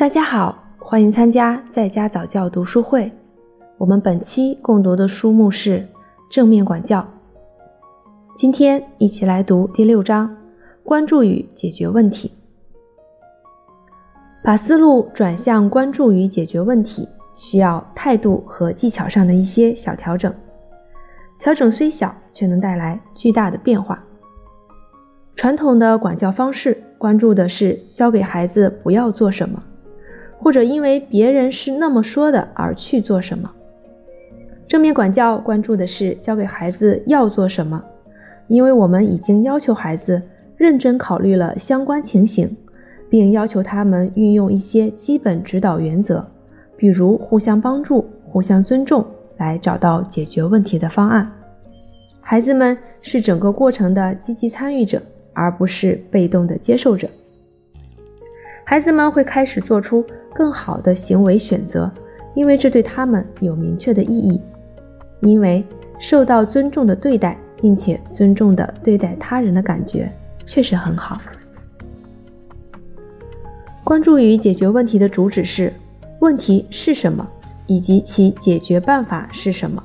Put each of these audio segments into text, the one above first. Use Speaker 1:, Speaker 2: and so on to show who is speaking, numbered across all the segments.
Speaker 1: 大家好，欢迎参加在家早教读书会。我们本期共读的书目是《正面管教》。今天一起来读第六章：关注与解决问题。把思路转向关注与解决问题，需要态度和技巧上的一些小调整。调整虽小，却能带来巨大的变化。传统的管教方式关注的是教给孩子不要做什么。或者因为别人是那么说的而去做什么。正面管教关注的是教给孩子要做什么，因为我们已经要求孩子认真考虑了相关情形，并要求他们运用一些基本指导原则，比如互相帮助、互相尊重，来找到解决问题的方案。孩子们是整个过程的积极参与者，而不是被动的接受者。孩子们会开始做出。更好的行为选择，因为这对他们有明确的意义。因为受到尊重的对待，并且尊重的对待他人的感觉确实很好。关注于解决问题的主旨是：问题是什么，以及其解决办法是什么。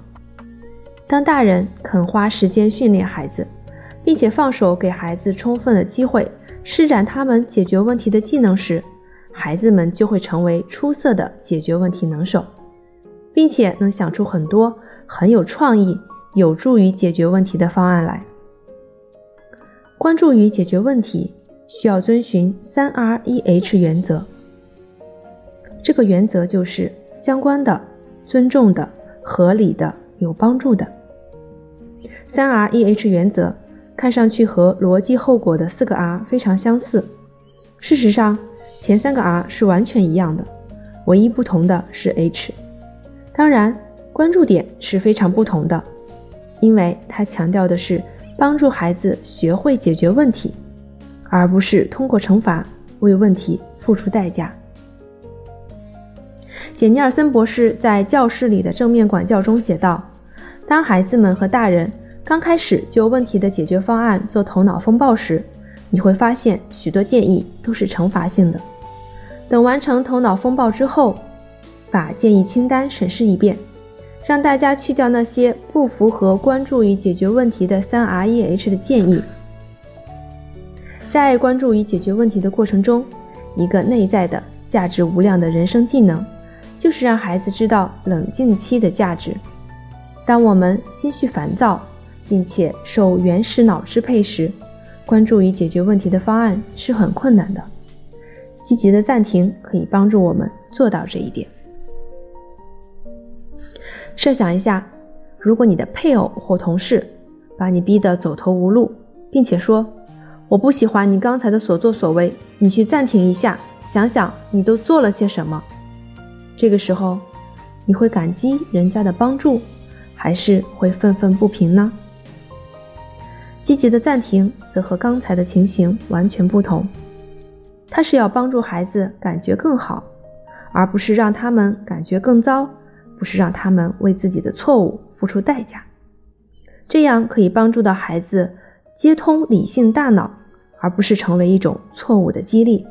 Speaker 1: 当大人肯花时间训练孩子，并且放手给孩子充分的机会施展他们解决问题的技能时，孩子们就会成为出色的解决问题能手，并且能想出很多很有创意、有助于解决问题的方案来。关注于解决问题，需要遵循三 R 一 H 原则。这个原则就是相关的、尊重的、合理的、有帮助的。三 R 一 H 原则看上去和逻辑后果的四个 R 非常相似，事实上。前三个 R 是完全一样的，唯一不同的是 H。当然，关注点是非常不同的，因为它强调的是帮助孩子学会解决问题，而不是通过惩罚为问题付出代价。简尼尔森博士在《教室里的正面管教》中写道：“当孩子们和大人刚开始就问题的解决方案做头脑风暴时，你会发现许多建议都是惩罚性的。”等完成头脑风暴之后，把建议清单审视一遍，让大家去掉那些不符合关注与解决问题的三 R E H 的建议。在关注与解决问题的过程中，一个内在的价值无量的人生技能，就是让孩子知道冷静期的价值。当我们心绪烦躁，并且受原始脑支配时，关注与解决问题的方案是很困难的。积极的暂停可以帮助我们做到这一点。设想一下，如果你的配偶或同事把你逼得走投无路，并且说：“我不喜欢你刚才的所作所为，你去暂停一下，想想你都做了些什么。”这个时候，你会感激人家的帮助，还是会愤愤不平呢？积极的暂停则和刚才的情形完全不同。他是要帮助孩子感觉更好，而不是让他们感觉更糟，不是让他们为自己的错误付出代价。这样可以帮助到孩子接通理性大脑，而不是成为一种错误的激励。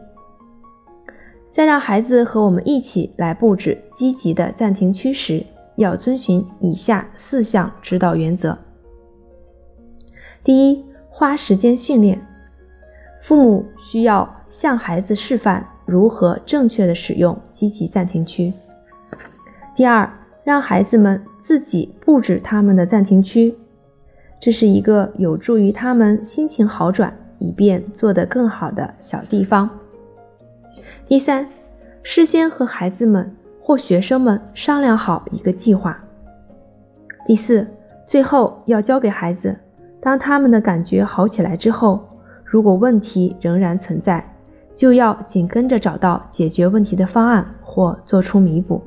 Speaker 1: 在让孩子和我们一起来布置积极的暂停区时，要遵循以下四项指导原则：第一，花时间训练，父母需要。向孩子示范如何正确的使用积极暂停区。第二，让孩子们自己布置他们的暂停区，这是一个有助于他们心情好转，以便做得更好的小地方。第三，事先和孩子们或学生们商量好一个计划。第四，最后要教给孩子，当他们的感觉好起来之后，如果问题仍然存在。就要紧跟着找到解决问题的方案或做出弥补。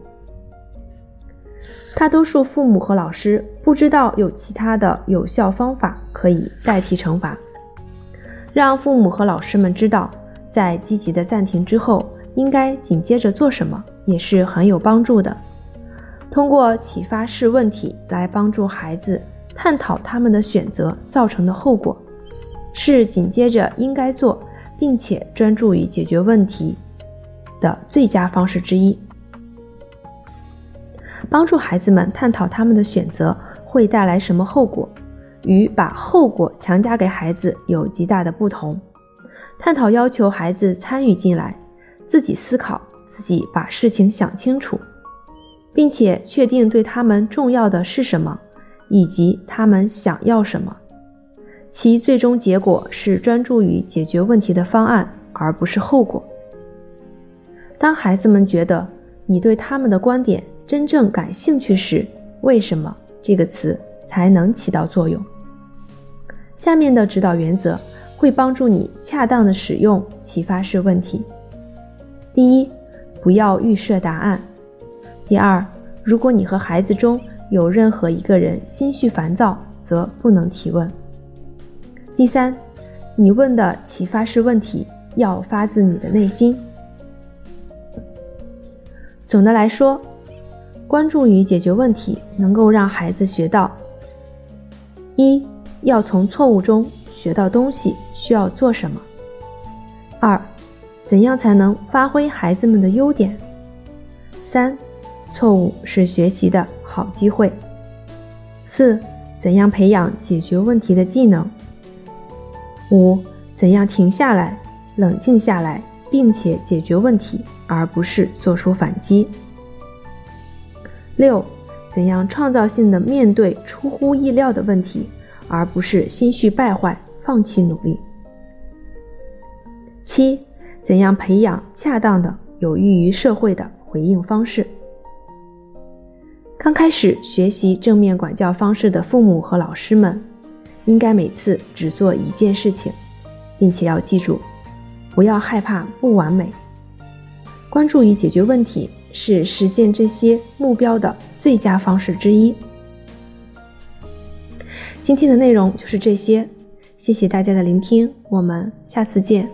Speaker 1: 大多数父母和老师不知道有其他的有效方法可以代替惩罚。让父母和老师们知道，在积极的暂停之后应该紧接着做什么，也是很有帮助的。通过启发式问题来帮助孩子探讨他们的选择造成的后果，是紧接着应该做。并且专注于解决问题，的最佳方式之一。帮助孩子们探讨他们的选择会带来什么后果，与把后果强加给孩子有极大的不同。探讨要求孩子参与进来，自己思考，自己把事情想清楚，并且确定对他们重要的是什么，以及他们想要什么。其最终结果是专注于解决问题的方案，而不是后果。当孩子们觉得你对他们的观点真正感兴趣时，为什么这个词才能起到作用？下面的指导原则会帮助你恰当的使用启发式问题。第一，不要预设答案。第二，如果你和孩子中有任何一个人心绪烦躁，则不能提问。第三，你问的启发式问题要发自你的内心。总的来说，关注与解决问题能够让孩子学到：一要从错误中学到东西，需要做什么；二，怎样才能发挥孩子们的优点；三，错误是学习的好机会；四，怎样培养解决问题的技能。五，怎样停下来、冷静下来，并且解决问题，而不是做出反击？六，怎样创造性的面对出乎意料的问题，而不是心绪败坏、放弃努力？七，怎样培养恰当的、有益于社会的回应方式？刚开始学习正面管教方式的父母和老师们。应该每次只做一件事情，并且要记住，不要害怕不完美。关注与解决问题是实现这些目标的最佳方式之一。今天的内容就是这些，谢谢大家的聆听，我们下次见。